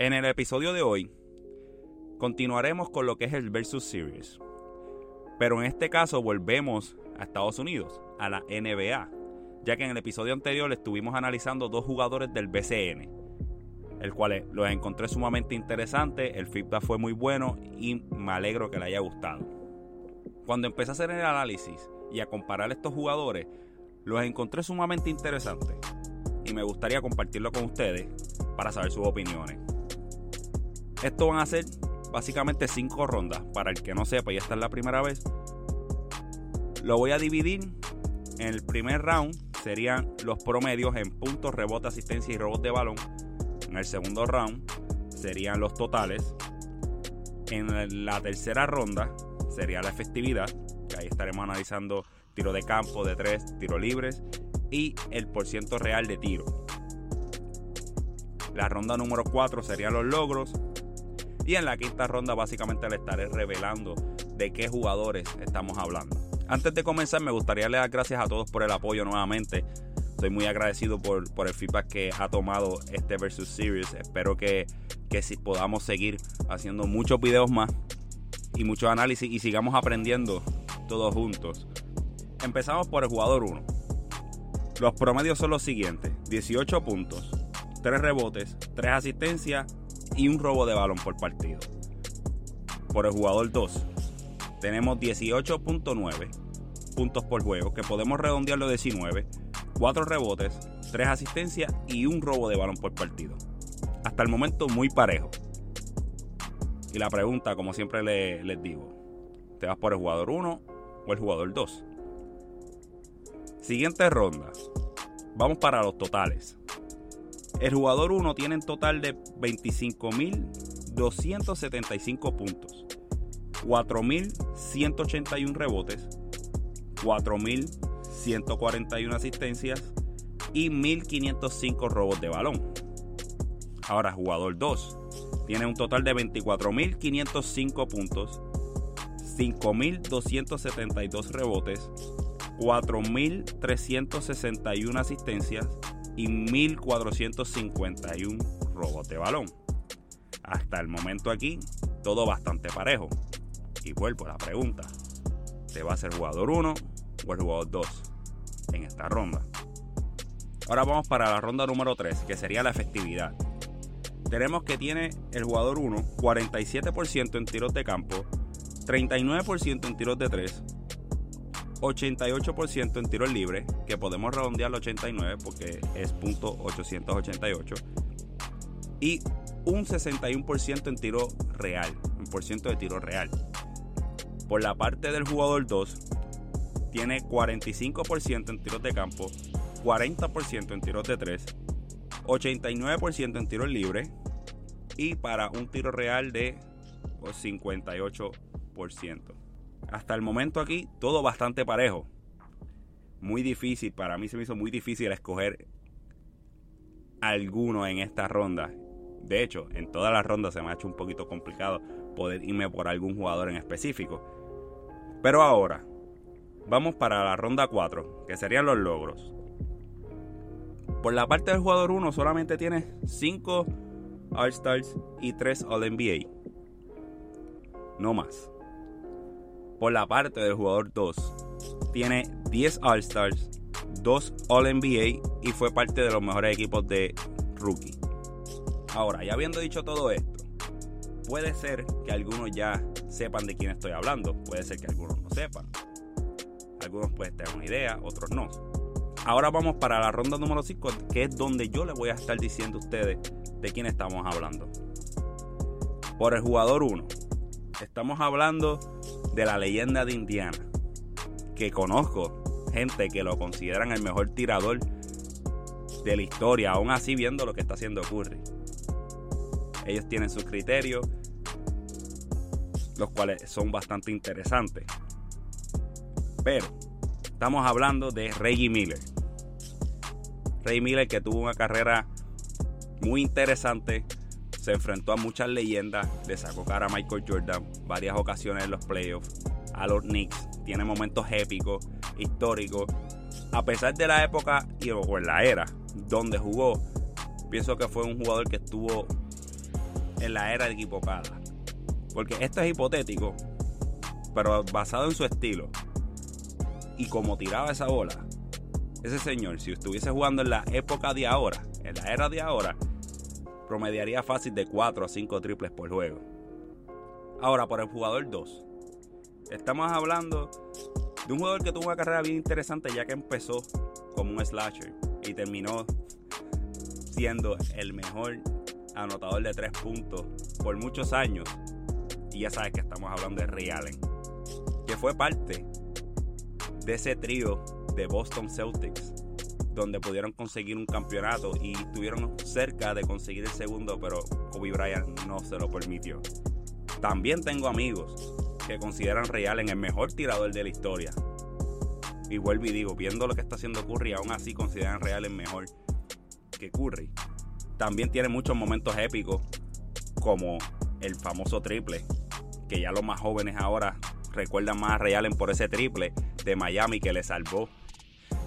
En el episodio de hoy continuaremos con lo que es el Versus Series. Pero en este caso volvemos a Estados Unidos, a la NBA, ya que en el episodio anterior estuvimos analizando dos jugadores del BCN, el cual los encontré sumamente interesante, el feedback fue muy bueno y me alegro que le haya gustado. Cuando empecé a hacer el análisis y a comparar estos jugadores, los encontré sumamente interesantes y me gustaría compartirlo con ustedes para saber sus opiniones. Esto van a ser básicamente cinco rondas. Para el que no sepa y esta es la primera vez, lo voy a dividir. En el primer round serían los promedios en puntos, rebote, asistencia y robos de balón. En el segundo round serían los totales. En la tercera ronda sería la efectividad, que ahí estaremos analizando tiro de campo, de tres, tiro libres y el porciento real de tiro. La ronda número 4 serían los logros, y en la quinta ronda básicamente le estaré revelando de qué jugadores estamos hablando. Antes de comenzar me gustaría le dar gracias a todos por el apoyo nuevamente. Estoy muy agradecido por, por el feedback que ha tomado este Versus Series. Espero que, que si podamos seguir haciendo muchos videos más y muchos análisis y sigamos aprendiendo todos juntos. Empezamos por el jugador 1. Los promedios son los siguientes. 18 puntos, 3 rebotes, 3 asistencias y un robo de balón por partido. Por el jugador 2, tenemos 18.9 puntos por juego, que podemos redondearlo a 19, 4 rebotes, 3 asistencias y un robo de balón por partido. Hasta el momento muy parejo. Y la pregunta, como siempre les digo, ¿te vas por el jugador 1 o el jugador 2? Siguiente ronda. Vamos para los totales. El jugador 1 tiene en total de 25.275 puntos, 4.181 rebotes, 4.141 asistencias y 1.505 robos de balón. Ahora, jugador 2 tiene un total de 24.505 puntos, 5.272 rebotes, 4.361 asistencias y 1451 robos de balón. Hasta el momento aquí, todo bastante parejo. Y vuelvo a la pregunta: ¿te va a ser jugador 1 o el jugador 2 en esta ronda? Ahora vamos para la ronda número 3, que sería la efectividad. Tenemos que tiene el jugador 1 47% en tiros de campo, 39% en tiros de 3, 88% en tiros libres, que podemos redondear al 89 porque es punto 888. Y un 61% en tiro real, un por ciento de tiro real. Por la parte del jugador 2, tiene 45% en tiros de campo, 40% en tiros de 3, 89% en tiros libres y para un tiro real de 58% hasta el momento aquí todo bastante parejo. Muy difícil, para mí se me hizo muy difícil escoger alguno en esta ronda. De hecho, en todas las rondas se me ha hecho un poquito complicado poder irme por algún jugador en específico. Pero ahora, vamos para la ronda 4, que serían los logros. Por la parte del jugador 1 solamente tiene 5 All-Stars y 3 All-NBA. No más. Por la parte del jugador 2 tiene 10 All-Stars, 2 All-NBA y fue parte de los mejores equipos de rookie. Ahora, ya habiendo dicho todo esto, puede ser que algunos ya sepan de quién estoy hablando, puede ser que algunos no sepan. Algunos pueden tener una idea, otros no. Ahora vamos para la ronda número 5, que es donde yo les voy a estar diciendo a ustedes de quién estamos hablando. Por el jugador 1, estamos hablando de la leyenda de Indiana, que conozco gente que lo consideran el mejor tirador de la historia, aún así viendo lo que está haciendo Curry. Ellos tienen sus criterios, los cuales son bastante interesantes. Pero estamos hablando de Reggie Miller. Reggie Miller que tuvo una carrera muy interesante, se enfrentó a muchas leyendas, le sacó cara a Michael Jordan varias ocasiones en los playoffs, a los Knicks, tiene momentos épicos, históricos. A pesar de la época y o en la era donde jugó, pienso que fue un jugador que estuvo en la era equivocada. Porque esto es hipotético, pero basado en su estilo y como tiraba esa bola, ese señor, si estuviese jugando en la época de ahora, en la era de ahora, promediaría fácil de 4 a 5 triples por juego. Ahora, por el jugador 2, estamos hablando de un jugador que tuvo una carrera bien interesante ya que empezó como un slasher y terminó siendo el mejor anotador de 3 puntos por muchos años. Y ya sabes que estamos hablando de Ray Allen, que fue parte de ese trío de Boston Celtics, donde pudieron conseguir un campeonato y estuvieron cerca de conseguir el segundo, pero Kobe Bryant no se lo permitió. También tengo amigos que consideran Ray Allen el mejor tirador de la historia. Y vuelvo y digo, viendo lo que está haciendo Curry, aún así consideran Ray Allen mejor que Curry. También tiene muchos momentos épicos, como el famoso triple, que ya los más jóvenes ahora recuerdan más a Allen por ese triple de Miami que le salvó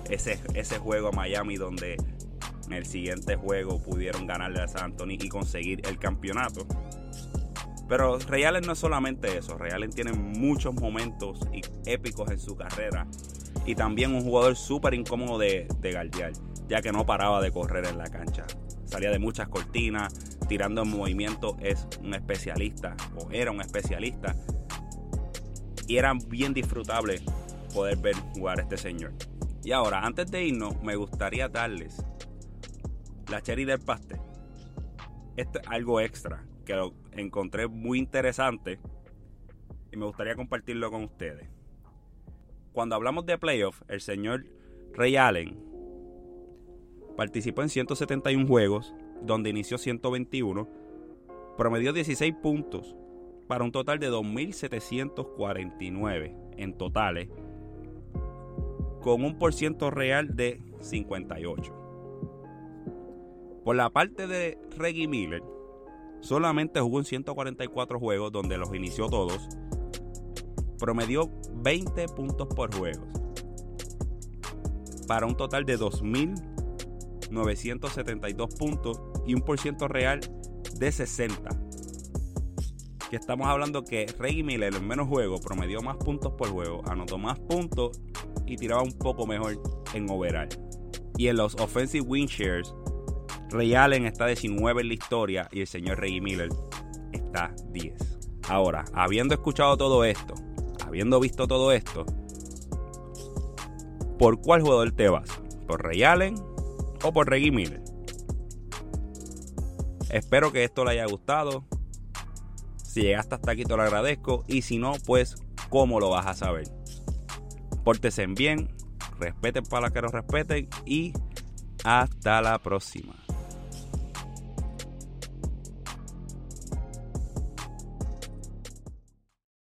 ese, ese juego a Miami donde en el siguiente juego pudieron ganarle a San Antonio y conseguir el campeonato. Pero Ray Allen no es solamente eso, Ray Allen tiene muchos momentos épicos en su carrera y también un jugador súper incómodo de, de guardiar, ya que no paraba de correr en la cancha. Salía de muchas cortinas, tirando en movimiento, es un especialista o era un especialista. Y era bien disfrutable poder ver jugar a este señor. Y ahora, antes de irnos, me gustaría darles la cherry del pastel. Esto es algo extra que lo encontré muy interesante y me gustaría compartirlo con ustedes. Cuando hablamos de playoff, el señor Ray Allen participó en 171 juegos, donde inició 121, promedió 16 puntos para un total de 2.749 en totales, con un por ciento real de 58. Por la parte de Reggie Miller, solamente jugó en 144 juegos, donde los inició todos, promedió 20 puntos por juego, para un total de 2.972 puntos y un por ciento real de 60. Que estamos hablando que Reggie Miller en menos juegos promedió más puntos por juego, anotó más puntos y tiraba un poco mejor en overall. Y en los offensive win shares, Ray Allen está 19 en la historia y el señor Reggie Miller está 10. Ahora, habiendo escuchado todo esto, habiendo visto todo esto, ¿por cuál jugador te vas? ¿Por Ray Allen o por Reggie Miller? Espero que esto le haya gustado. Si llegaste hasta aquí te lo agradezco. Y si no, pues, ¿cómo lo vas a saber? Pórtese bien, respeten para que los respeten y hasta la próxima.